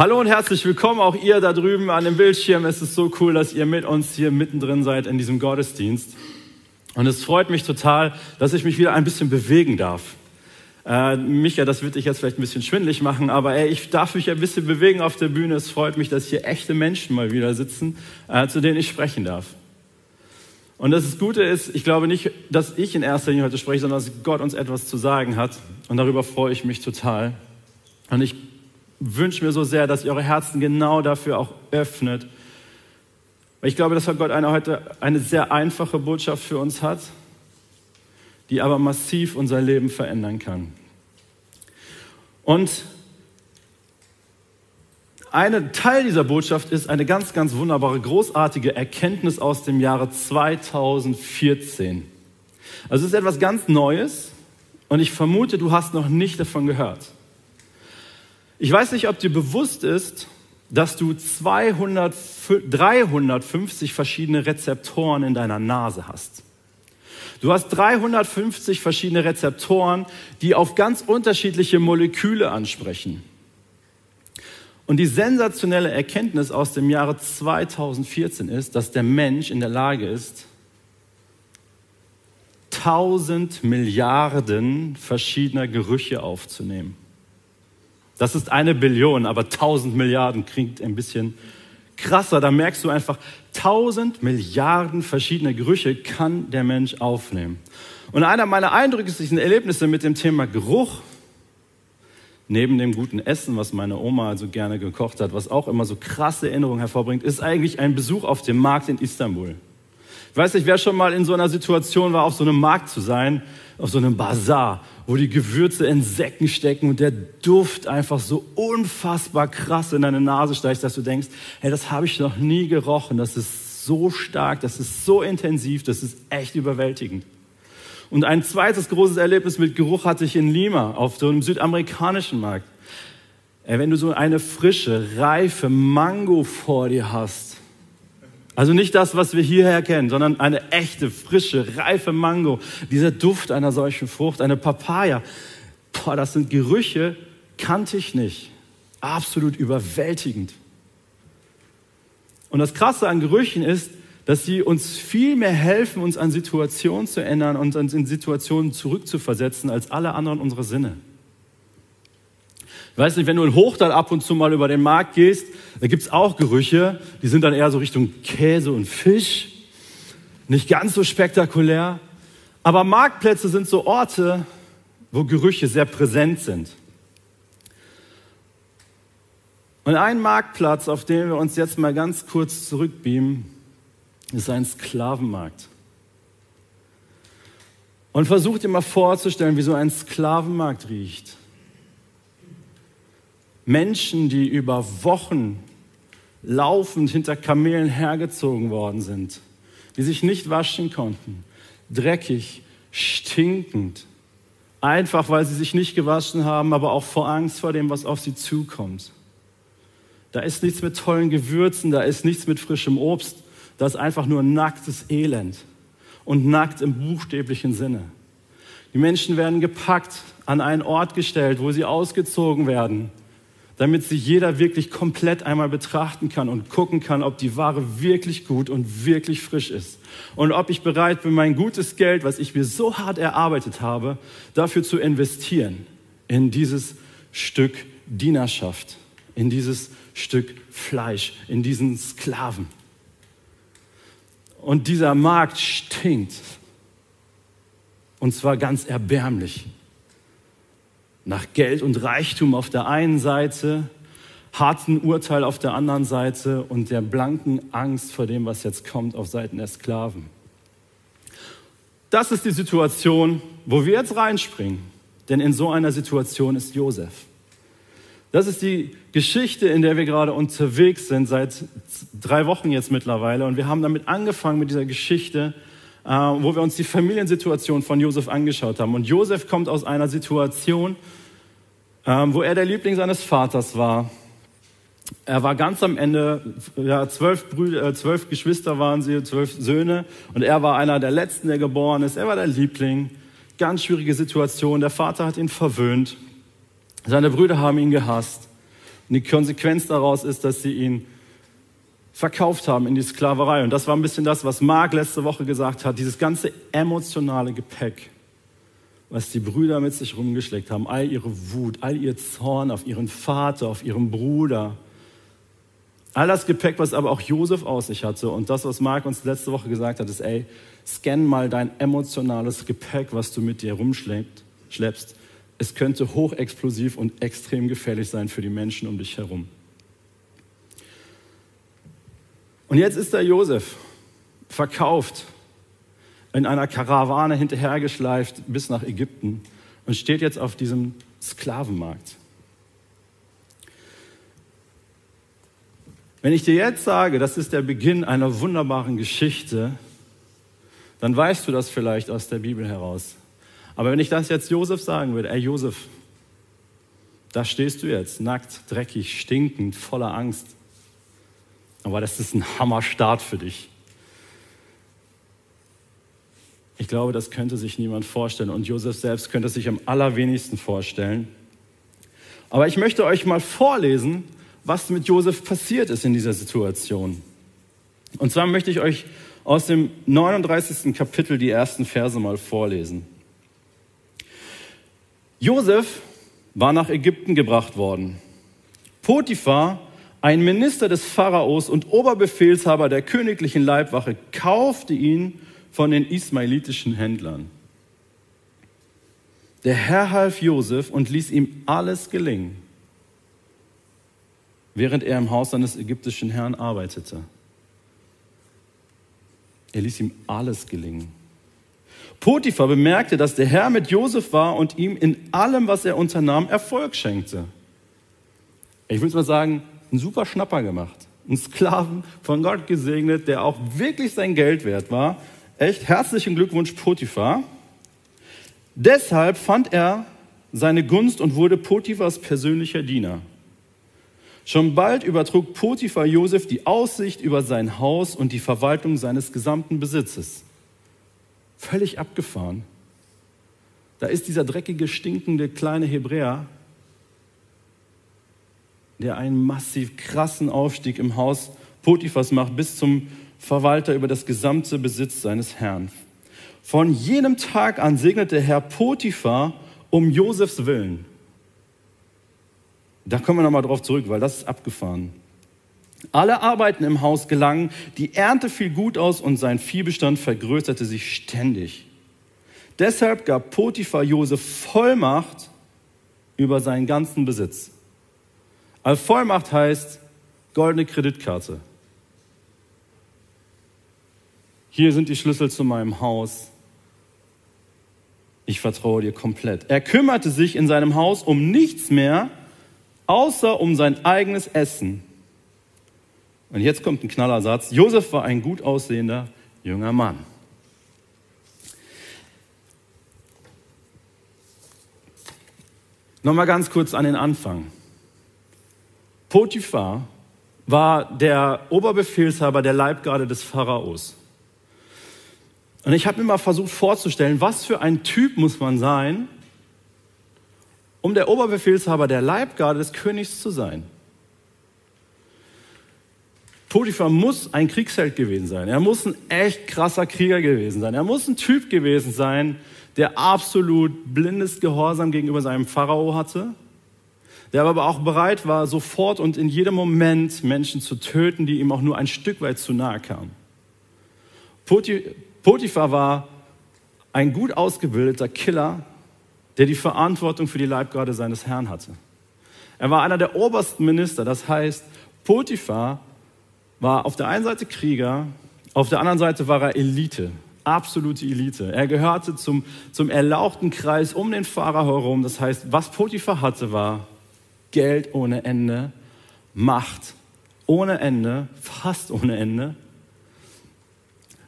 Hallo und herzlich willkommen auch ihr da drüben an dem Bildschirm. Es ist so cool, dass ihr mit uns hier mittendrin seid in diesem Gottesdienst. Und es freut mich total, dass ich mich wieder ein bisschen bewegen darf. Äh, Micha, das wird dich jetzt vielleicht ein bisschen schwindlig machen, aber ey, ich darf mich ein bisschen bewegen auf der Bühne. Es freut mich, dass hier echte Menschen mal wieder sitzen, äh, zu denen ich sprechen darf. Und das Gute ist, ich glaube nicht, dass ich in erster Linie heute spreche, sondern dass Gott uns etwas zu sagen hat. Und darüber freue ich mich total. Und ich wünsche mir so sehr, dass ihr eure Herzen genau dafür auch öffnet. Ich glaube, dass Gott eine, heute eine sehr einfache Botschaft für uns hat, die aber massiv unser Leben verändern kann. Und ein Teil dieser Botschaft ist eine ganz, ganz wunderbare, großartige Erkenntnis aus dem Jahre 2014. Also es ist etwas ganz Neues und ich vermute, du hast noch nicht davon gehört. Ich weiß nicht, ob dir bewusst ist, dass du 200, 350 verschiedene Rezeptoren in deiner Nase hast. Du hast 350 verschiedene Rezeptoren, die auf ganz unterschiedliche Moleküle ansprechen. Und die sensationelle Erkenntnis aus dem Jahre 2014 ist, dass der Mensch in der Lage ist, 1000 Milliarden verschiedener Gerüche aufzunehmen. Das ist eine Billion, aber 1000 Milliarden klingt ein bisschen krasser. Da merkst du einfach, 1000 Milliarden verschiedene Gerüche kann der Mensch aufnehmen. Und einer meiner eindrücklichsten Erlebnisse mit dem Thema Geruch, neben dem guten Essen, was meine Oma also gerne gekocht hat, was auch immer so krasse Erinnerungen hervorbringt, ist eigentlich ein Besuch auf dem Markt in Istanbul. Ich weiß nicht, wer schon mal in so einer Situation war, auf so einem Markt zu sein, auf so einem Bazar wo die Gewürze in Säcken stecken und der Duft einfach so unfassbar krass in deine Nase steigt, dass du denkst, hey, das habe ich noch nie gerochen, das ist so stark, das ist so intensiv, das ist echt überwältigend. Und ein zweites großes Erlebnis mit Geruch hatte ich in Lima auf so einem südamerikanischen Markt. Wenn du so eine frische, reife Mango vor dir hast, also nicht das, was wir hierher kennen, sondern eine echte, frische, reife Mango. Dieser Duft einer solchen Frucht, eine Papaya. Boah, das sind Gerüche, kannte ich nicht. Absolut überwältigend. Und das Krasse an Gerüchen ist, dass sie uns viel mehr helfen, uns an Situationen zu ändern und uns in Situationen zurückzuversetzen als alle anderen unserer Sinne. Ich weiß nicht, wenn du in Hochtal ab und zu mal über den Markt gehst, da gibt es auch Gerüche, die sind dann eher so Richtung Käse und Fisch. Nicht ganz so spektakulär. Aber Marktplätze sind so Orte, wo Gerüche sehr präsent sind. Und ein Marktplatz, auf den wir uns jetzt mal ganz kurz zurückbeamen, ist ein Sklavenmarkt. Und versuch dir mal vorzustellen, wie so ein Sklavenmarkt riecht. Menschen, die über Wochen laufend hinter Kamelen hergezogen worden sind, die sich nicht waschen konnten, dreckig, stinkend, einfach weil sie sich nicht gewaschen haben, aber auch vor Angst vor dem, was auf sie zukommt. Da ist nichts mit tollen Gewürzen, da ist nichts mit frischem Obst, da ist einfach nur nacktes Elend und nackt im buchstäblichen Sinne. Die Menschen werden gepackt, an einen Ort gestellt, wo sie ausgezogen werden, damit sie jeder wirklich komplett einmal betrachten kann und gucken kann, ob die Ware wirklich gut und wirklich frisch ist. Und ob ich bereit bin, mein gutes Geld, was ich mir so hart erarbeitet habe, dafür zu investieren in dieses Stück Dienerschaft, in dieses Stück Fleisch, in diesen Sklaven. Und dieser Markt stinkt. Und zwar ganz erbärmlich nach Geld und Reichtum auf der einen Seite, harten Urteil auf der anderen Seite und der blanken Angst vor dem, was jetzt kommt auf Seiten der Sklaven. Das ist die Situation, wo wir jetzt reinspringen. Denn in so einer Situation ist Josef. Das ist die Geschichte, in der wir gerade unterwegs sind, seit drei Wochen jetzt mittlerweile. Und wir haben damit angefangen mit dieser Geschichte, äh, wo wir uns die Familiensituation von Josef angeschaut haben. Und Josef kommt aus einer Situation, wo er der Liebling seines Vaters war. Er war ganz am Ende, ja, zwölf, Brüder, äh, zwölf Geschwister waren sie, zwölf Söhne, und er war einer der letzten, der geboren ist. Er war der Liebling. Ganz schwierige Situation. Der Vater hat ihn verwöhnt. Seine Brüder haben ihn gehasst. Und die Konsequenz daraus ist, dass sie ihn verkauft haben in die Sklaverei. Und das war ein bisschen das, was Mark letzte Woche gesagt hat, dieses ganze emotionale Gepäck, was die Brüder mit sich rumgeschlägt haben, all ihre Wut, all ihr Zorn auf ihren Vater, auf ihren Bruder, all das Gepäck, was aber auch Josef aus sich hatte und das, was Mark uns letzte Woche gesagt hat, ist, ey, scan mal dein emotionales Gepäck, was du mit dir rumschleppst. Es könnte hochexplosiv und extrem gefährlich sein für die Menschen um dich herum. Und jetzt ist der Josef verkauft, in einer Karawane hinterhergeschleift bis nach Ägypten und steht jetzt auf diesem Sklavenmarkt. Wenn ich dir jetzt sage, das ist der Beginn einer wunderbaren Geschichte, dann weißt du das vielleicht aus der Bibel heraus. Aber wenn ich das jetzt Josef sagen würde, ey Josef, da stehst du jetzt, nackt, dreckig, stinkend, voller Angst. Aber das ist ein Hammerstart für dich. Ich glaube, das könnte sich niemand vorstellen und Josef selbst könnte es sich am allerwenigsten vorstellen. Aber ich möchte euch mal vorlesen, was mit Josef passiert ist in dieser Situation. Und zwar möchte ich euch aus dem 39. Kapitel die ersten Verse mal vorlesen. Josef war nach Ägypten gebracht worden. Potiphar ein Minister des Pharaos und Oberbefehlshaber der königlichen Leibwache kaufte ihn von den ismailitischen Händlern. Der Herr half Josef und ließ ihm alles gelingen, während er im Haus seines ägyptischen Herrn arbeitete. Er ließ ihm alles gelingen. Potiphar bemerkte, dass der Herr mit Josef war und ihm in allem, was er unternahm, Erfolg schenkte. Ich würde mal sagen, einen super Schnapper gemacht. Einen Sklaven von Gott gesegnet, der auch wirklich sein Geld wert war. Echt herzlichen Glückwunsch, Potiphar. Deshalb fand er seine Gunst und wurde Potiphars persönlicher Diener. Schon bald übertrug Potiphar Josef die Aussicht über sein Haus und die Verwaltung seines gesamten Besitzes. Völlig abgefahren. Da ist dieser dreckige, stinkende kleine Hebräer der einen massiv krassen Aufstieg im Haus Potiphas macht, bis zum Verwalter über das gesamte Besitz seines Herrn. Von jenem Tag an segnete Herr Potiphar um Josefs Willen. Da kommen wir nochmal drauf zurück, weil das ist abgefahren. Alle Arbeiten im Haus gelangen, die Ernte fiel gut aus und sein Viehbestand vergrößerte sich ständig. Deshalb gab Potiphar Josef Vollmacht über seinen ganzen Besitz. Als Vollmacht heißt goldene Kreditkarte. Hier sind die Schlüssel zu meinem Haus. Ich vertraue dir komplett. Er kümmerte sich in seinem Haus um nichts mehr, außer um sein eigenes Essen. Und jetzt kommt ein knaller Satz. Josef war ein gut aussehender junger Mann. Nochmal ganz kurz an den Anfang. Potiphar war der Oberbefehlshaber der Leibgarde des Pharaos. Und ich habe mir mal versucht vorzustellen, was für ein Typ muss man sein, um der Oberbefehlshaber der Leibgarde des Königs zu sein. Potiphar muss ein Kriegsheld gewesen sein. Er muss ein echt krasser Krieger gewesen sein. Er muss ein Typ gewesen sein, der absolut blindes Gehorsam gegenüber seinem Pharao hatte der aber auch bereit war, sofort und in jedem Moment Menschen zu töten, die ihm auch nur ein Stück weit zu nahe kamen. Potiphar war ein gut ausgebildeter Killer, der die Verantwortung für die Leibgarde seines Herrn hatte. Er war einer der obersten Minister, das heißt, Potiphar war auf der einen Seite Krieger, auf der anderen Seite war er Elite, absolute Elite. Er gehörte zum, zum erlauchten Kreis um den Pharao herum. Das heißt, was Potiphar hatte, war Geld ohne Ende, Macht ohne Ende, fast ohne Ende.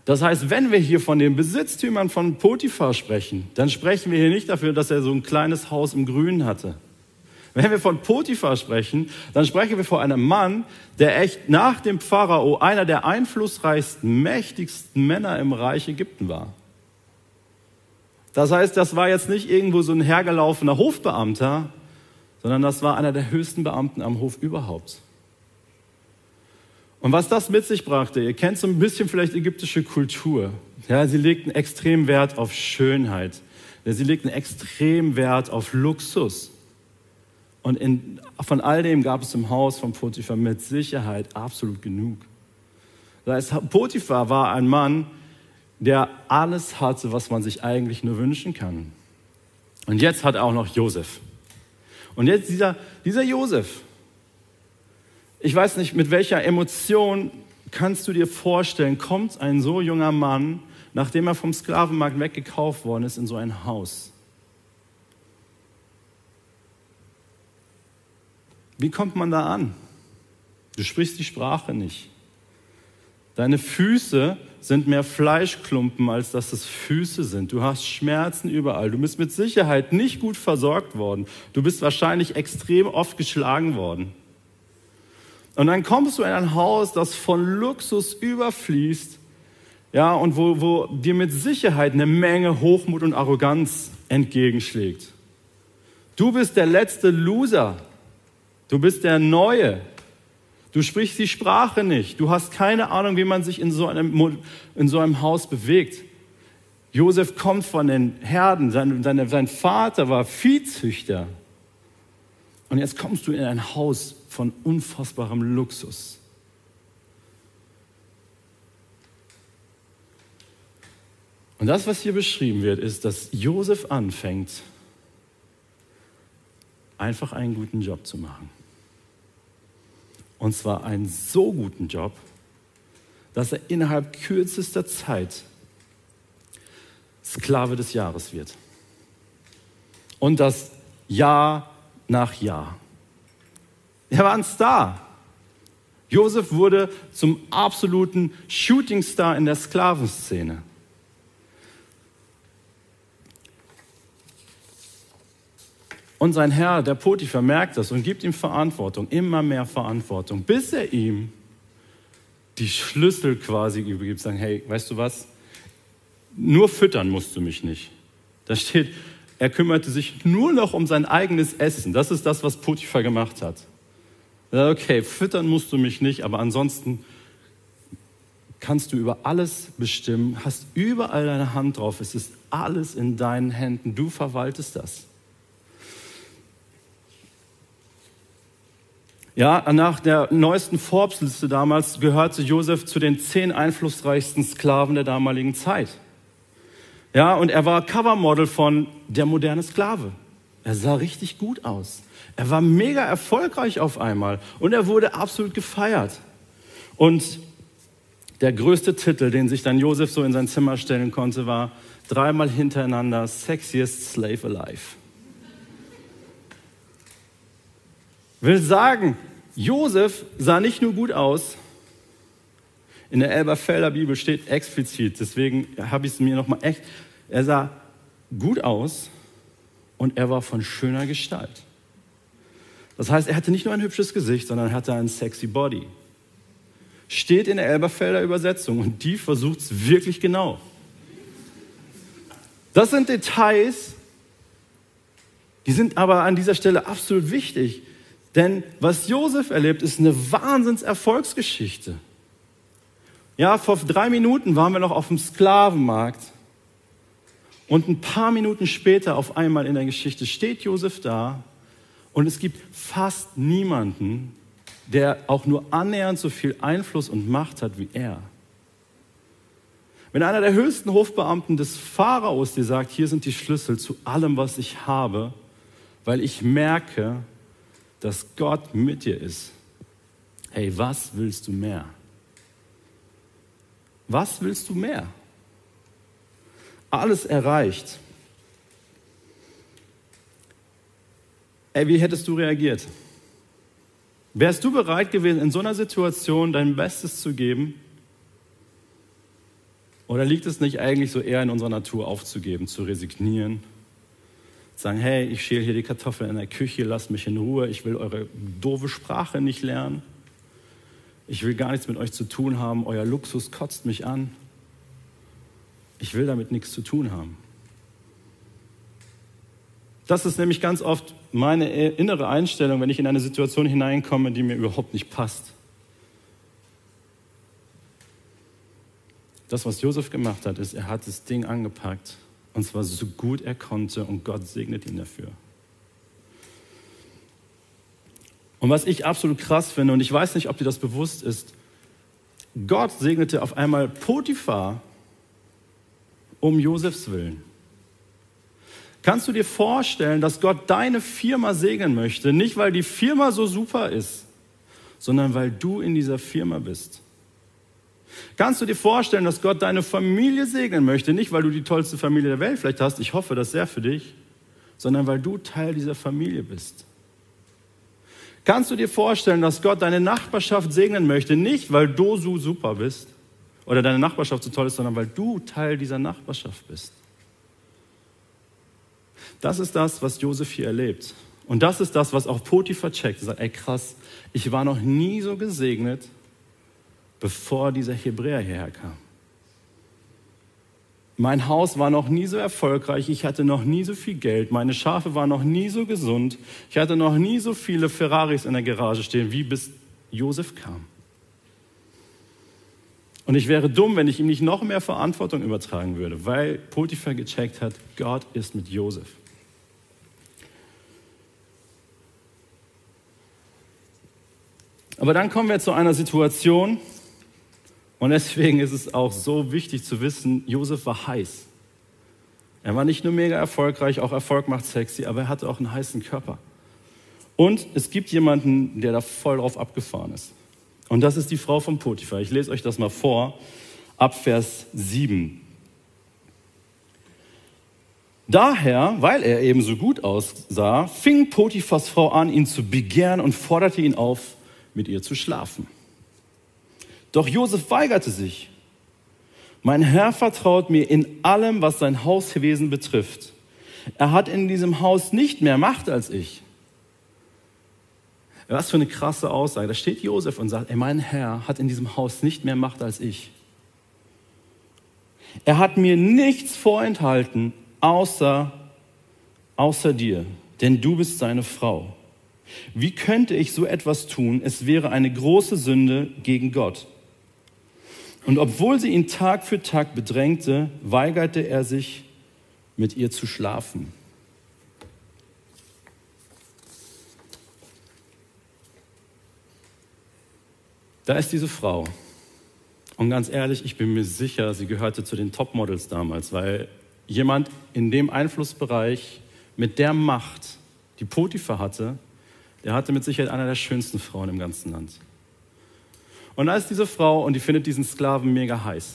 Das heißt, wenn wir hier von den Besitztümern von Potiphar sprechen, dann sprechen wir hier nicht dafür, dass er so ein kleines Haus im Grünen hatte. Wenn wir von Potiphar sprechen, dann sprechen wir von einem Mann, der echt nach dem Pharao einer der einflussreichsten, mächtigsten Männer im Reich Ägypten war. Das heißt, das war jetzt nicht irgendwo so ein hergelaufener Hofbeamter, sondern das war einer der höchsten Beamten am Hof überhaupt. Und was das mit sich brachte, ihr kennt so ein bisschen vielleicht ägyptische Kultur. Ja, sie legten extrem Wert auf Schönheit. Sie legten extrem Wert auf Luxus. Und in, von all dem gab es im Haus von Potiphar mit Sicherheit absolut genug. Das heißt, Potiphar war ein Mann, der alles hatte, was man sich eigentlich nur wünschen kann. Und jetzt hat er auch noch Josef. Und jetzt dieser, dieser Josef, ich weiß nicht, mit welcher Emotion kannst du dir vorstellen, kommt ein so junger Mann, nachdem er vom Sklavenmarkt weggekauft worden ist, in so ein Haus. Wie kommt man da an? Du sprichst die Sprache nicht. Deine Füße sind mehr Fleischklumpen, als dass es Füße sind. Du hast Schmerzen überall. Du bist mit Sicherheit nicht gut versorgt worden. Du bist wahrscheinlich extrem oft geschlagen worden. Und dann kommst du in ein Haus, das von Luxus überfließt, ja, und wo, wo dir mit Sicherheit eine Menge Hochmut und Arroganz entgegenschlägt. Du bist der letzte Loser. Du bist der Neue. Du sprichst die Sprache nicht. Du hast keine Ahnung, wie man sich in so einem, in so einem Haus bewegt. Josef kommt von den Herden. Sein, seine, sein Vater war Viehzüchter. Und jetzt kommst du in ein Haus von unfassbarem Luxus. Und das, was hier beschrieben wird, ist, dass Josef anfängt, einfach einen guten Job zu machen. Und zwar einen so guten Job, dass er innerhalb kürzester Zeit Sklave des Jahres wird. Und das Jahr nach Jahr. Er war ein Star. Josef wurde zum absoluten Shootingstar in der Sklavenszene. Und sein Herr, der Potiphar, merkt das und gibt ihm Verantwortung, immer mehr Verantwortung, bis er ihm die Schlüssel quasi übergibt, sagen, hey, weißt du was, nur füttern musst du mich nicht. Da steht, er kümmerte sich nur noch um sein eigenes Essen. Das ist das, was Potiphar gemacht hat. Okay, füttern musst du mich nicht, aber ansonsten kannst du über alles bestimmen, hast überall deine Hand drauf, es ist alles in deinen Händen, du verwaltest das. Ja, nach der neuesten Forbes-Liste damals gehörte Josef zu den zehn einflussreichsten Sklaven der damaligen Zeit. Ja, und er war Covermodel von Der moderne Sklave. Er sah richtig gut aus. Er war mega erfolgreich auf einmal und er wurde absolut gefeiert. Und der größte Titel, den sich dann Josef so in sein Zimmer stellen konnte, war dreimal hintereinander Sexiest Slave Alive. will sagen, Josef sah nicht nur gut aus, in der Elberfelder Bibel steht explizit, deswegen habe ich es mir nochmal echt, er sah gut aus und er war von schöner Gestalt. Das heißt, er hatte nicht nur ein hübsches Gesicht, sondern er hatte einen sexy Body. Steht in der Elberfelder Übersetzung und die versucht es wirklich genau. Das sind Details, die sind aber an dieser Stelle absolut wichtig. Denn was Josef erlebt, ist eine Wahnsinnserfolgsgeschichte. Ja, vor drei Minuten waren wir noch auf dem Sklavenmarkt und ein paar Minuten später auf einmal in der Geschichte steht Josef da und es gibt fast niemanden, der auch nur annähernd so viel Einfluss und Macht hat wie er. Wenn einer der höchsten Hofbeamten des Pharaos dir sagt, hier sind die Schlüssel zu allem, was ich habe, weil ich merke, dass Gott mit dir ist. Hey, was willst du mehr? Was willst du mehr? Alles erreicht. Ey, wie hättest du reagiert? Wärst du bereit gewesen, in so einer Situation dein Bestes zu geben? Oder liegt es nicht eigentlich so eher in unserer Natur aufzugeben, zu resignieren, sagen, hey, ich schäle hier die Kartoffeln in der Küche, lasst mich in Ruhe, ich will eure doofe Sprache nicht lernen. Ich will gar nichts mit euch zu tun haben, euer Luxus kotzt mich an. Ich will damit nichts zu tun haben. Das ist nämlich ganz oft meine innere Einstellung, wenn ich in eine Situation hineinkomme, die mir überhaupt nicht passt. Das, was Josef gemacht hat, ist, er hat das Ding angepackt und zwar so gut er konnte und Gott segnet ihn dafür. Und was ich absolut krass finde, und ich weiß nicht, ob dir das bewusst ist, Gott segnete auf einmal Potiphar um Josefs Willen. Kannst du dir vorstellen, dass Gott deine Firma segnen möchte, nicht weil die Firma so super ist, sondern weil du in dieser Firma bist? Kannst du dir vorstellen, dass Gott deine Familie segnen möchte, nicht weil du die tollste Familie der Welt vielleicht hast, ich hoffe das sehr für dich, sondern weil du Teil dieser Familie bist? Kannst du dir vorstellen, dass Gott deine Nachbarschaft segnen möchte, nicht weil du so super bist oder deine Nachbarschaft so toll ist, sondern weil du Teil dieser Nachbarschaft bist? Das ist das, was Josef hier erlebt. Und das ist das, was auch Potiphar checkt. Er sagt, ey krass, ich war noch nie so gesegnet, bevor dieser Hebräer hierher kam. Mein Haus war noch nie so erfolgreich, ich hatte noch nie so viel Geld, meine Schafe waren noch nie so gesund, ich hatte noch nie so viele Ferraris in der Garage stehen, wie bis Josef kam. Und ich wäre dumm, wenn ich ihm nicht noch mehr Verantwortung übertragen würde, weil Potiphar gecheckt hat, Gott ist mit Josef. Aber dann kommen wir zu einer Situation, und deswegen ist es auch so wichtig zu wissen, Josef war heiß. Er war nicht nur mega erfolgreich, auch Erfolg macht sexy, aber er hatte auch einen heißen Körper. Und es gibt jemanden, der da voll drauf abgefahren ist. Und das ist die Frau von Potiphar. Ich lese euch das mal vor, ab Vers 7. Daher, weil er eben so gut aussah, fing Potiphas Frau an, ihn zu begehren und forderte ihn auf, mit ihr zu schlafen. Doch Josef weigerte sich. Mein Herr vertraut mir in allem, was sein Hauswesen betrifft. Er hat in diesem Haus nicht mehr Macht als ich. Was für eine krasse Aussage. Da steht Josef und sagt, ey, mein Herr hat in diesem Haus nicht mehr Macht als ich. Er hat mir nichts vorenthalten, außer, außer dir, denn du bist seine Frau. Wie könnte ich so etwas tun? Es wäre eine große Sünde gegen Gott. Und obwohl sie ihn Tag für Tag bedrängte, weigerte er sich, mit ihr zu schlafen. Da ist diese Frau. Und ganz ehrlich, ich bin mir sicher, sie gehörte zu den Topmodels damals, weil jemand in dem Einflussbereich mit der Macht, die Potiphar hatte, der hatte mit Sicherheit einer der schönsten Frauen im ganzen Land. Und da ist diese Frau und die findet diesen Sklaven mega heiß.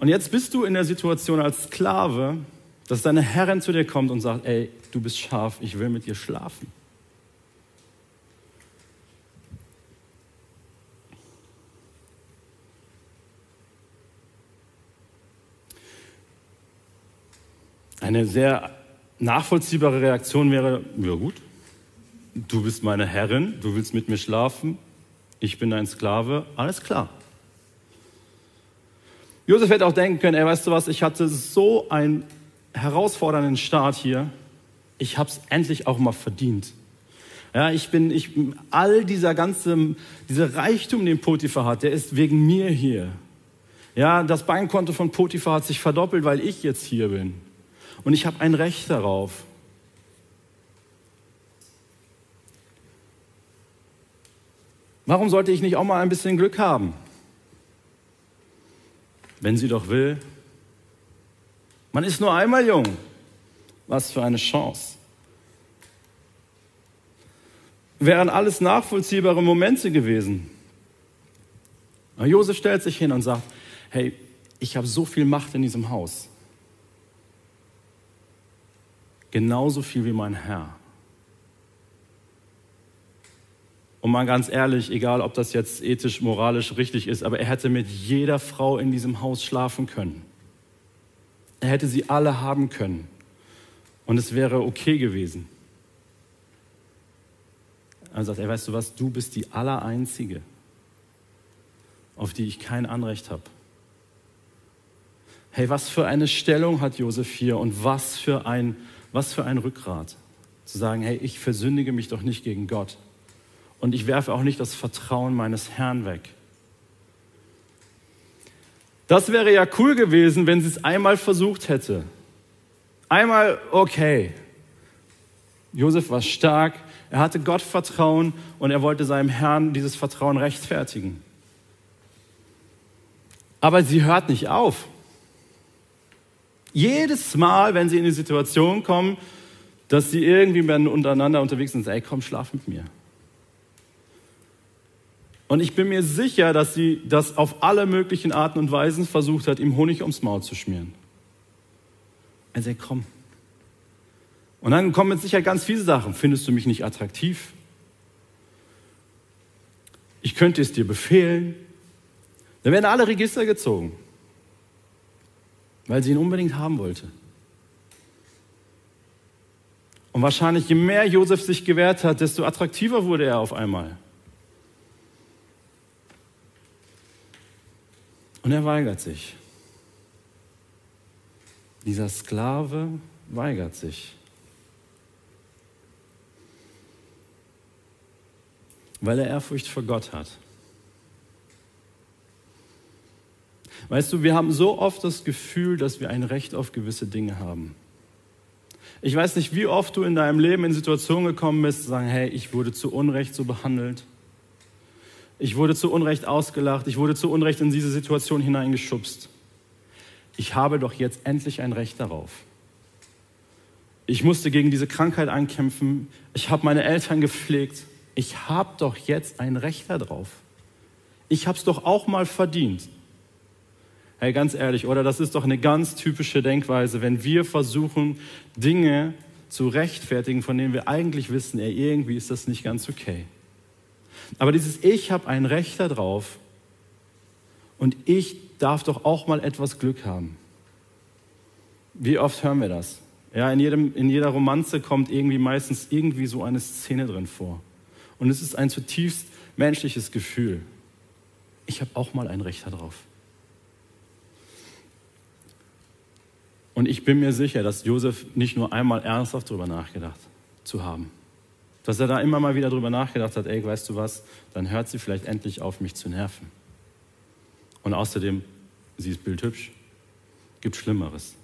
Und jetzt bist du in der Situation als Sklave, dass deine Herrin zu dir kommt und sagt, ey, du bist scharf, ich will mit dir schlafen. Eine sehr nachvollziehbare Reaktion wäre, ja gut, du bist meine Herrin, du willst mit mir schlafen, ich bin dein Sklave, alles klar. Josef hätte auch denken können, ey, weißt du was, ich hatte so einen herausfordernden Start hier, ich habe es endlich auch mal verdient. Ja, ich bin, ich, all dieser ganze, dieser Reichtum, den Potiphar hat, der ist wegen mir hier. Ja, das Bankkonto von Potiphar hat sich verdoppelt, weil ich jetzt hier bin. Und ich habe ein Recht darauf. Warum sollte ich nicht auch mal ein bisschen Glück haben? Wenn sie doch will. Man ist nur einmal jung. Was für eine Chance. Wären alles nachvollziehbare Momente gewesen. Aber Josef stellt sich hin und sagt, hey, ich habe so viel Macht in diesem Haus. Genauso viel wie mein Herr. Und mal ganz ehrlich, egal ob das jetzt ethisch, moralisch richtig ist, aber er hätte mit jeder Frau in diesem Haus schlafen können. Er hätte sie alle haben können. Und es wäre okay gewesen. Er sagt, ey, weißt du was, du bist die Allereinzige, auf die ich kein Anrecht habe. Hey, was für eine Stellung hat Josef hier und was für ein was für ein Rückgrat. Zu sagen, hey, ich versündige mich doch nicht gegen Gott. Und ich werfe auch nicht das Vertrauen meines Herrn weg. Das wäre ja cool gewesen, wenn sie es einmal versucht hätte. Einmal, okay. Josef war stark, er hatte Gott Vertrauen und er wollte seinem Herrn dieses Vertrauen rechtfertigen. Aber sie hört nicht auf. Jedes Mal, wenn sie in die Situation kommen, dass sie irgendwie untereinander unterwegs sind, ey, komm, schlaf mit mir. Und ich bin mir sicher, dass sie das auf alle möglichen Arten und Weisen versucht hat, ihm Honig ums Maul zu schmieren. Er sagt, komm. Und dann kommen mit Sicherheit ganz viele Sachen. Findest du mich nicht attraktiv? Ich könnte es dir befehlen. Da werden alle Register gezogen, weil sie ihn unbedingt haben wollte. Und wahrscheinlich, je mehr Josef sich gewehrt hat, desto attraktiver wurde er auf einmal. Und er weigert sich. Dieser Sklave weigert sich. Weil er Ehrfurcht vor Gott hat. Weißt du, wir haben so oft das Gefühl, dass wir ein Recht auf gewisse Dinge haben. Ich weiß nicht, wie oft du in deinem Leben in Situationen gekommen bist, zu sagen, hey, ich wurde zu Unrecht so behandelt. Ich wurde zu Unrecht ausgelacht. Ich wurde zu Unrecht in diese Situation hineingeschubst. Ich habe doch jetzt endlich ein Recht darauf. Ich musste gegen diese Krankheit ankämpfen. Ich habe meine Eltern gepflegt. Ich habe doch jetzt ein Recht darauf. Ich habe es doch auch mal verdient. Hey, ganz ehrlich, oder das ist doch eine ganz typische Denkweise, wenn wir versuchen, Dinge zu rechtfertigen, von denen wir eigentlich wissen, ey, irgendwie ist das nicht ganz okay. Aber dieses Ich habe ein Recht darauf und ich darf doch auch mal etwas Glück haben. Wie oft hören wir das? Ja, in, jedem, in jeder Romanze kommt irgendwie meistens irgendwie so eine Szene drin vor. Und es ist ein zutiefst menschliches Gefühl. Ich habe auch mal ein Recht darauf. Und ich bin mir sicher, dass Josef nicht nur einmal ernsthaft darüber nachgedacht zu haben. Dass er da immer mal wieder drüber nachgedacht hat, ey, weißt du was, dann hört sie vielleicht endlich auf, mich zu nerven. Und außerdem, sie ist bildhübsch. Gibt Schlimmeres.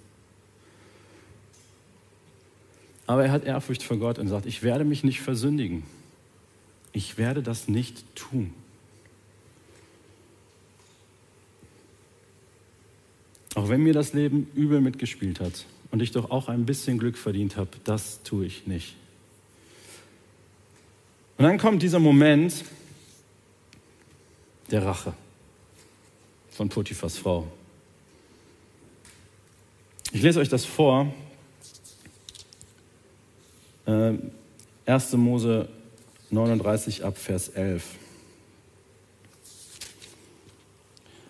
Aber er hat Ehrfurcht vor Gott und sagt, ich werde mich nicht versündigen. Ich werde das nicht tun. Auch wenn mir das Leben übel mitgespielt hat und ich doch auch ein bisschen Glück verdient habe, das tue ich nicht. Und dann kommt dieser Moment der Rache von Potiphas Frau. Ich lese euch das vor. Äh, 1. Mose 39 ab Vers 11.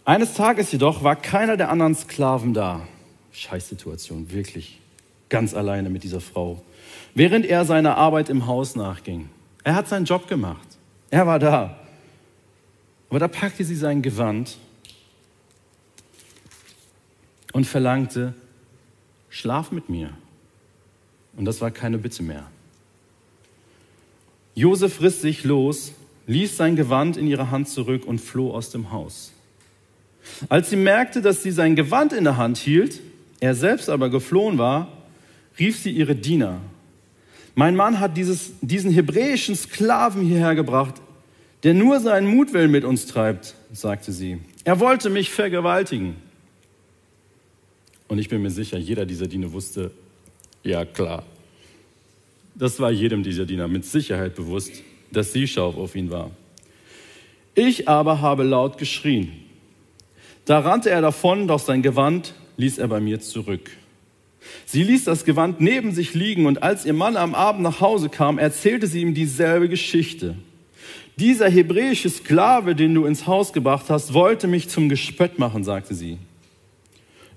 Eines Tages jedoch war keiner der anderen Sklaven da. Scheißsituation, wirklich. Ganz alleine mit dieser Frau. Während er seiner Arbeit im Haus nachging. Er hat seinen Job gemacht. Er war da. Aber da packte sie sein Gewand und verlangte, schlaf mit mir. Und das war keine Bitte mehr. Josef riss sich los, ließ sein Gewand in ihre Hand zurück und floh aus dem Haus. Als sie merkte, dass sie sein Gewand in der Hand hielt, er selbst aber geflohen war, rief sie ihre Diener mein Mann hat dieses, diesen hebräischen Sklaven hierher gebracht, der nur seinen Mutwillen mit uns treibt, sagte sie. Er wollte mich vergewaltigen. Und ich bin mir sicher, jeder dieser Diener wusste, ja klar. Das war jedem dieser Diener mit Sicherheit bewusst, dass sie scharf auf ihn war. Ich aber habe laut geschrien. Da rannte er davon, doch sein Gewand ließ er bei mir zurück. Sie ließ das Gewand neben sich liegen und als ihr Mann am Abend nach Hause kam, erzählte sie ihm dieselbe Geschichte. Dieser hebräische Sklave, den du ins Haus gebracht hast, wollte mich zum Gespött machen, sagte sie.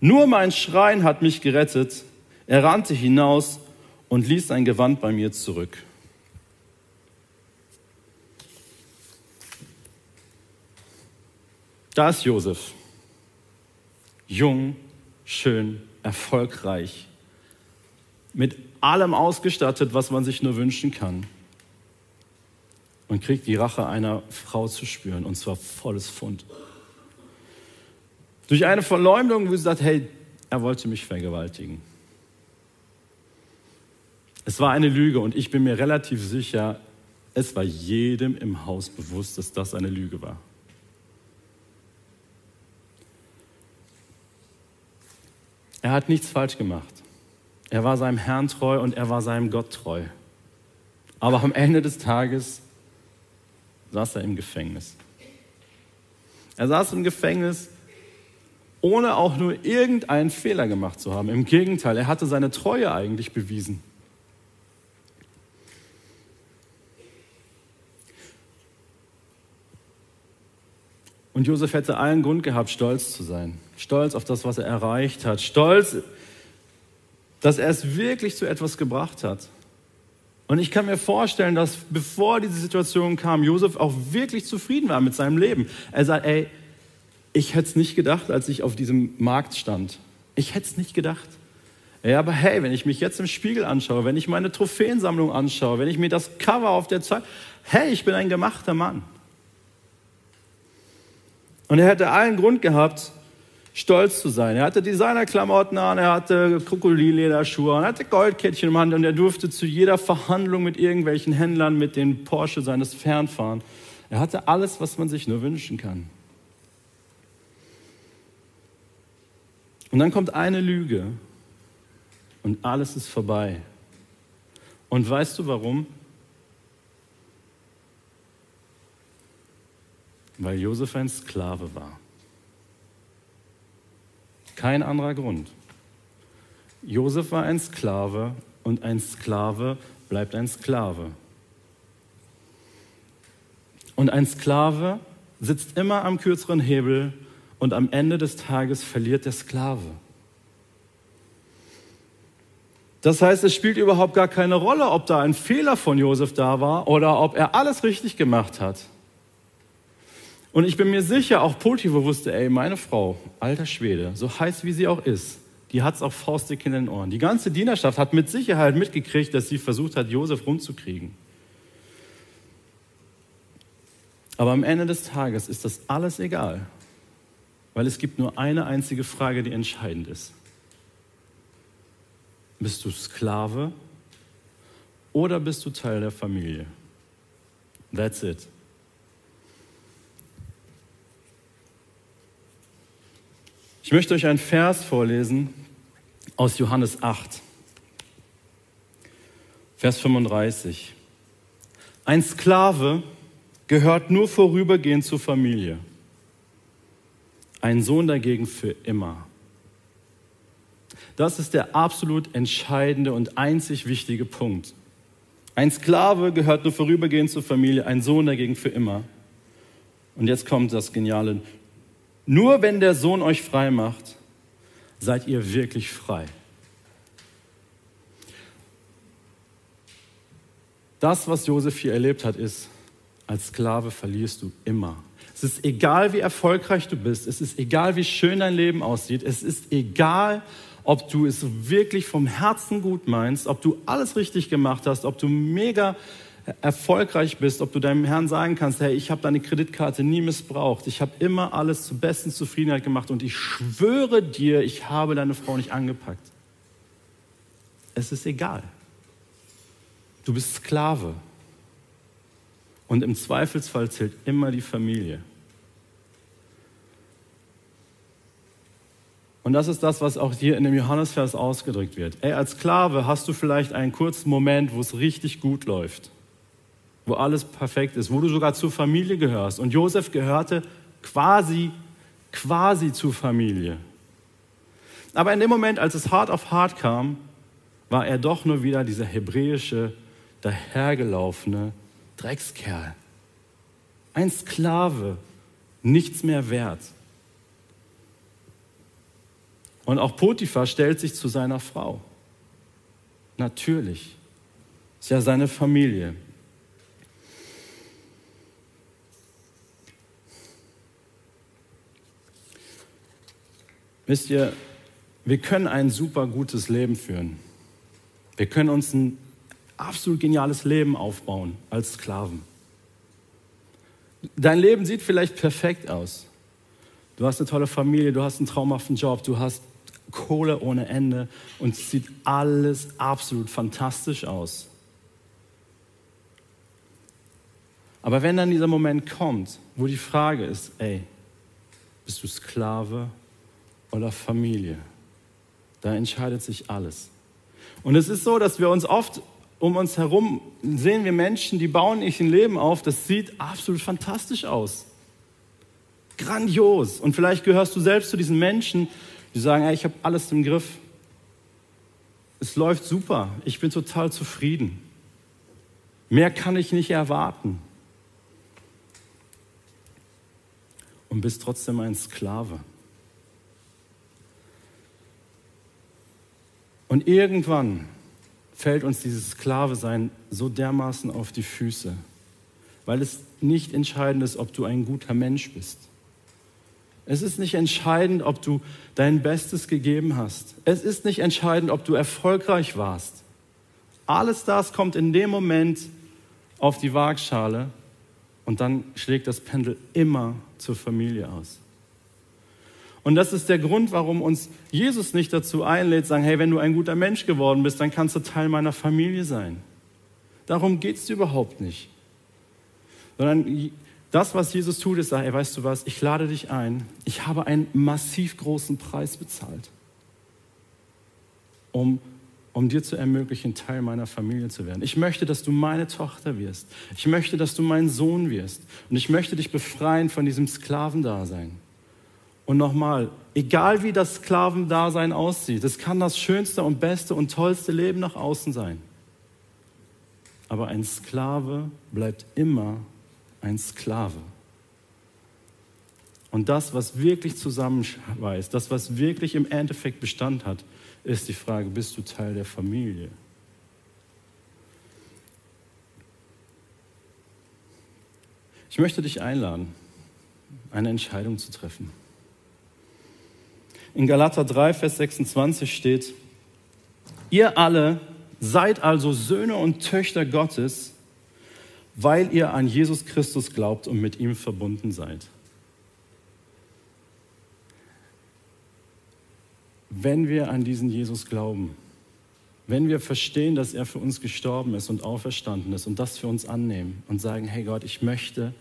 Nur mein Schreien hat mich gerettet. Er rannte hinaus und ließ sein Gewand bei mir zurück. Da ist Josef. Jung, schön, erfolgreich, mit allem ausgestattet, was man sich nur wünschen kann. Und kriegt die Rache einer Frau zu spüren, und zwar volles Pfund. Durch eine Verleumdung, wo sie sagt, hey, er wollte mich vergewaltigen. Es war eine Lüge und ich bin mir relativ sicher, es war jedem im Haus bewusst, dass das eine Lüge war. Er hat nichts falsch gemacht. Er war seinem Herrn treu und er war seinem Gott treu. Aber am Ende des Tages saß er im Gefängnis. Er saß im Gefängnis, ohne auch nur irgendeinen Fehler gemacht zu haben. Im Gegenteil, er hatte seine Treue eigentlich bewiesen. Und Josef hätte allen Grund gehabt, stolz zu sein. Stolz auf das, was er erreicht hat. Stolz, dass er es wirklich zu etwas gebracht hat. Und ich kann mir vorstellen, dass bevor diese Situation kam, Josef auch wirklich zufrieden war mit seinem Leben. Er sagt, ey, ich hätte es nicht gedacht, als ich auf diesem Markt stand. Ich hätte es nicht gedacht. Ja, aber hey, wenn ich mich jetzt im Spiegel anschaue, wenn ich meine Trophäensammlung anschaue, wenn ich mir das Cover auf der Zeit, hey, ich bin ein gemachter Mann. Und er hätte allen Grund gehabt, stolz zu sein. Er hatte Designerklamotten an, er hatte Krokodillederschuhe er hatte Goldkettchen im Hand und er durfte zu jeder Verhandlung mit irgendwelchen Händlern mit den Porsche seines fernfahren. Er hatte alles, was man sich nur wünschen kann. Und dann kommt eine Lüge und alles ist vorbei. Und weißt du warum? Weil Josef ein Sklave war. Kein anderer Grund. Josef war ein Sklave und ein Sklave bleibt ein Sklave. Und ein Sklave sitzt immer am kürzeren Hebel und am Ende des Tages verliert der Sklave. Das heißt, es spielt überhaupt gar keine Rolle, ob da ein Fehler von Josef da war oder ob er alles richtig gemacht hat. Und ich bin mir sicher, auch Potiphar wusste, ey, meine Frau, alter Schwede, so heiß wie sie auch ist, die hat es auch faustdick in den Ohren. Die ganze Dienerschaft hat mit Sicherheit mitgekriegt, dass sie versucht hat, Josef rumzukriegen. Aber am Ende des Tages ist das alles egal, weil es gibt nur eine einzige Frage, die entscheidend ist. Bist du Sklave oder bist du Teil der Familie? That's it. Ich möchte euch einen Vers vorlesen aus Johannes 8, Vers 35. Ein Sklave gehört nur vorübergehend zur Familie, ein Sohn dagegen für immer. Das ist der absolut entscheidende und einzig wichtige Punkt. Ein Sklave gehört nur vorübergehend zur Familie, ein Sohn dagegen für immer. Und jetzt kommt das Geniale. Nur wenn der Sohn euch frei macht, seid ihr wirklich frei. Das, was Josef hier erlebt hat, ist, als Sklave verlierst du immer. Es ist egal, wie erfolgreich du bist. Es ist egal, wie schön dein Leben aussieht. Es ist egal, ob du es wirklich vom Herzen gut meinst, ob du alles richtig gemacht hast, ob du mega erfolgreich bist, ob du deinem Herrn sagen kannst, hey, ich habe deine Kreditkarte nie missbraucht, ich habe immer alles zur besten Zufriedenheit gemacht und ich schwöre dir, ich habe deine Frau nicht angepackt. Es ist egal. Du bist Sklave. Und im Zweifelsfall zählt immer die Familie. Und das ist das, was auch hier in dem Johannesvers ausgedrückt wird. Ey, als Sklave hast du vielleicht einen kurzen Moment, wo es richtig gut läuft wo alles perfekt ist, wo du sogar zur Familie gehörst. Und Josef gehörte quasi, quasi zur Familie. Aber in dem Moment, als es hart auf hart kam, war er doch nur wieder dieser hebräische, dahergelaufene Dreckskerl. Ein Sklave, nichts mehr wert. Und auch Potiphar stellt sich zu seiner Frau. Natürlich. Ist ja seine Familie. Wisst ihr, wir können ein super gutes Leben führen. Wir können uns ein absolut geniales Leben aufbauen als Sklaven. Dein Leben sieht vielleicht perfekt aus. Du hast eine tolle Familie, du hast einen traumhaften Job, du hast Kohle ohne Ende und es sieht alles absolut fantastisch aus. Aber wenn dann dieser Moment kommt, wo die Frage ist, ey, bist du Sklave oder Familie? Da entscheidet sich alles. Und es ist so, dass wir uns oft um uns herum sehen wir Menschen, die bauen ich ein Leben auf, das sieht absolut fantastisch aus. Grandios. Und vielleicht gehörst du selbst zu diesen Menschen, die sagen, ey, ich habe alles im Griff. Es läuft super. Ich bin total zufrieden. Mehr kann ich nicht erwarten. Und bist trotzdem ein Sklave. Und irgendwann fällt uns dieses Sklave-Sein so dermaßen auf die Füße, weil es nicht entscheidend ist, ob du ein guter Mensch bist. Es ist nicht entscheidend, ob du dein Bestes gegeben hast. Es ist nicht entscheidend, ob du erfolgreich warst. Alles das kommt in dem Moment auf die Waagschale und dann schlägt das Pendel immer zur Familie aus. Und das ist der Grund, warum uns Jesus nicht dazu einlädt, sagen, hey, wenn du ein guter Mensch geworden bist, dann kannst du Teil meiner Familie sein. Darum geht es überhaupt nicht. Sondern das, was Jesus tut, ist, hey, weißt du was, ich lade dich ein. Ich habe einen massiv großen Preis bezahlt, um, um dir zu ermöglichen, Teil meiner Familie zu werden. Ich möchte, dass du meine Tochter wirst. Ich möchte, dass du mein Sohn wirst. Und ich möchte dich befreien von diesem Sklavendasein. Und nochmal, egal wie das Sklavendasein aussieht, es kann das schönste und beste und tollste Leben nach außen sein. Aber ein Sklave bleibt immer ein Sklave. Und das, was wirklich zusammenschweißt, das, was wirklich im Endeffekt Bestand hat, ist die Frage, bist du Teil der Familie? Ich möchte dich einladen, eine Entscheidung zu treffen. In Galater 3, Vers 26 steht, ihr alle seid also Söhne und Töchter Gottes, weil ihr an Jesus Christus glaubt und mit ihm verbunden seid. Wenn wir an diesen Jesus glauben, wenn wir verstehen, dass er für uns gestorben ist und auferstanden ist und das für uns annehmen und sagen, hey Gott, ich möchte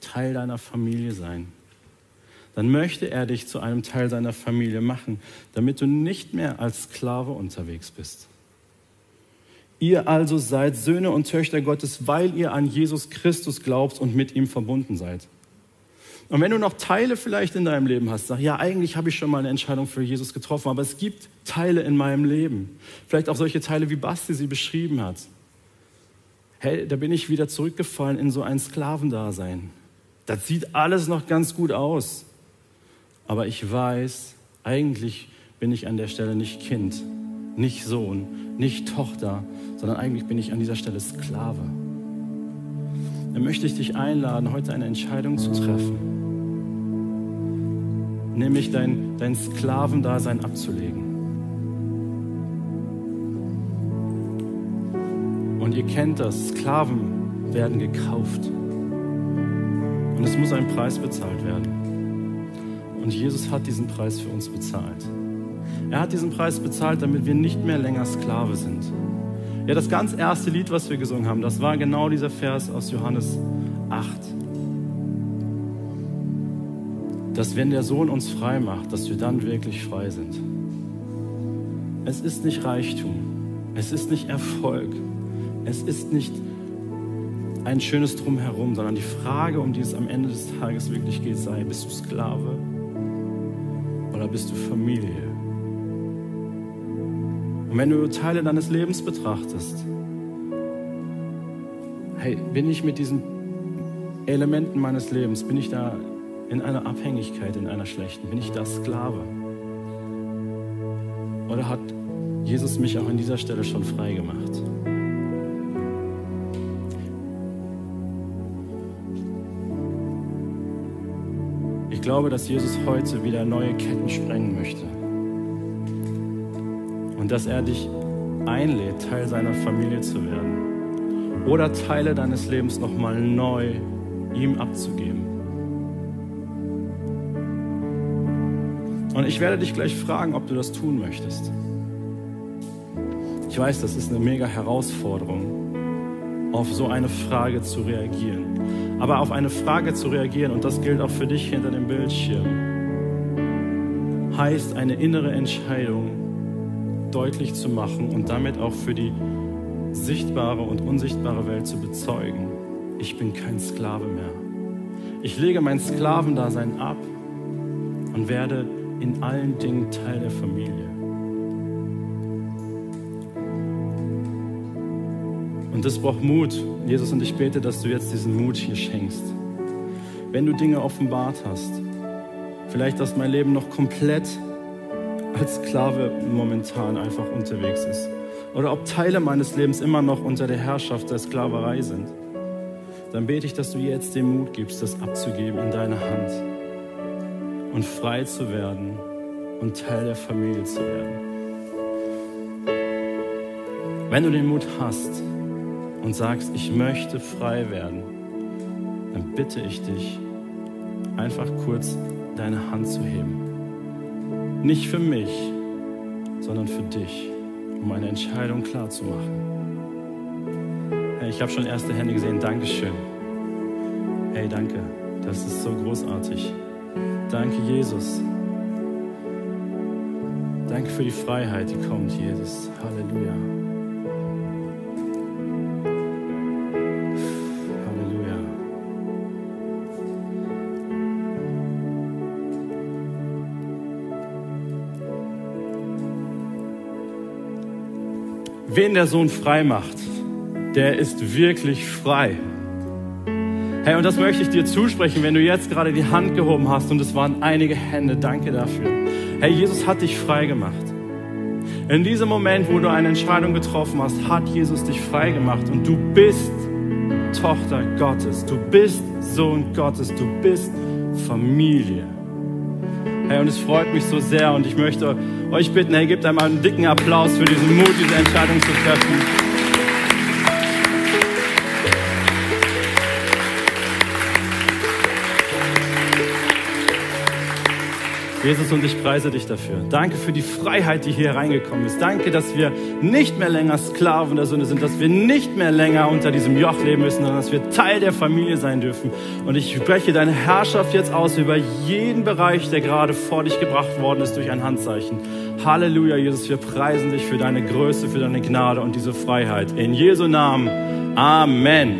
Teil deiner Familie sein, dann möchte er dich zu einem Teil seiner Familie machen, damit du nicht mehr als Sklave unterwegs bist. Ihr also seid Söhne und Töchter Gottes, weil ihr an Jesus Christus glaubt und mit ihm verbunden seid. Und wenn du noch Teile vielleicht in deinem Leben hast, sag, ja, eigentlich habe ich schon mal eine Entscheidung für Jesus getroffen, aber es gibt Teile in meinem Leben. Vielleicht auch solche Teile, wie Basti sie beschrieben hat. Hey, da bin ich wieder zurückgefallen in so ein Sklavendasein. Das sieht alles noch ganz gut aus aber ich weiß, eigentlich bin ich an der Stelle nicht Kind, nicht Sohn, nicht Tochter, sondern eigentlich bin ich an dieser Stelle Sklave. Dann möchte ich dich einladen, heute eine Entscheidung zu treffen, nämlich dein, dein Sklavendasein abzulegen. Und ihr kennt das, Sklaven werden gekauft. Und es muss ein Preis bezahlt werden. Und Jesus hat diesen Preis für uns bezahlt. Er hat diesen Preis bezahlt, damit wir nicht mehr länger Sklave sind. Ja, das ganz erste Lied, was wir gesungen haben, das war genau dieser Vers aus Johannes 8. Dass wenn der Sohn uns frei macht, dass wir dann wirklich frei sind. Es ist nicht Reichtum, es ist nicht Erfolg, es ist nicht ein schönes Drumherum, sondern die Frage, um die es am Ende des Tages wirklich geht, sei, bist du Sklave oder bist du Familie? Und wenn du Teile deines Lebens betrachtest, hey, bin ich mit diesen Elementen meines Lebens, bin ich da in einer Abhängigkeit, in einer schlechten? Bin ich da Sklave? Oder hat Jesus mich auch an dieser Stelle schon frei gemacht? Glaube, dass Jesus heute wieder neue Ketten sprengen möchte. Und dass er dich einlädt, Teil seiner Familie zu werden. Oder Teile deines Lebens nochmal neu ihm abzugeben. Und ich werde dich gleich fragen, ob du das tun möchtest. Ich weiß, das ist eine mega Herausforderung, auf so eine Frage zu reagieren. Aber auf eine Frage zu reagieren, und das gilt auch für dich hinter dem Bildschirm, heißt eine innere Entscheidung deutlich zu machen und damit auch für die sichtbare und unsichtbare Welt zu bezeugen. Ich bin kein Sklave mehr. Ich lege mein Sklavendasein ab und werde in allen Dingen Teil der Familie. Und das braucht Mut. Jesus, und ich bete, dass du jetzt diesen Mut hier schenkst. Wenn du Dinge offenbart hast, vielleicht, dass mein Leben noch komplett als Sklave momentan einfach unterwegs ist. Oder ob Teile meines Lebens immer noch unter der Herrschaft der Sklaverei sind. Dann bete ich, dass du jetzt den Mut gibst, das abzugeben in deine Hand und frei zu werden und Teil der Familie zu werden. Wenn du den Mut hast, und sagst, ich möchte frei werden, dann bitte ich dich, einfach kurz deine Hand zu heben. Nicht für mich, sondern für dich, um eine Entscheidung klar zu machen. Hey, ich habe schon erste Hände gesehen. Dankeschön. Hey, danke. Das ist so großartig. Danke, Jesus. Danke für die Freiheit, die kommt, Jesus. Halleluja. Wen der Sohn frei macht, der ist wirklich frei. Hey, und das möchte ich dir zusprechen, wenn du jetzt gerade die Hand gehoben hast und es waren einige Hände. Danke dafür. Hey, Jesus hat dich frei gemacht. In diesem Moment, wo du eine Entscheidung getroffen hast, hat Jesus dich frei gemacht und du bist Tochter Gottes. Du bist Sohn Gottes. Du bist Familie. Hey, und es freut mich so sehr und ich möchte euch bitten, hey, gebt einmal einen dicken Applaus für diesen Mut, diese Entscheidung zu treffen. Jesus, und ich preise dich dafür. Danke für die Freiheit, die hier reingekommen ist. Danke, dass wir nicht mehr länger Sklaven der Sünde sind, dass wir nicht mehr länger unter diesem Joch leben müssen, sondern dass wir Teil der Familie sein dürfen. Und ich spreche deine Herrschaft jetzt aus über jeden Bereich, der gerade vor dich gebracht worden ist durch ein Handzeichen. Halleluja, Jesus, wir preisen dich für deine Größe, für deine Gnade und diese Freiheit. In Jesu Namen. Amen.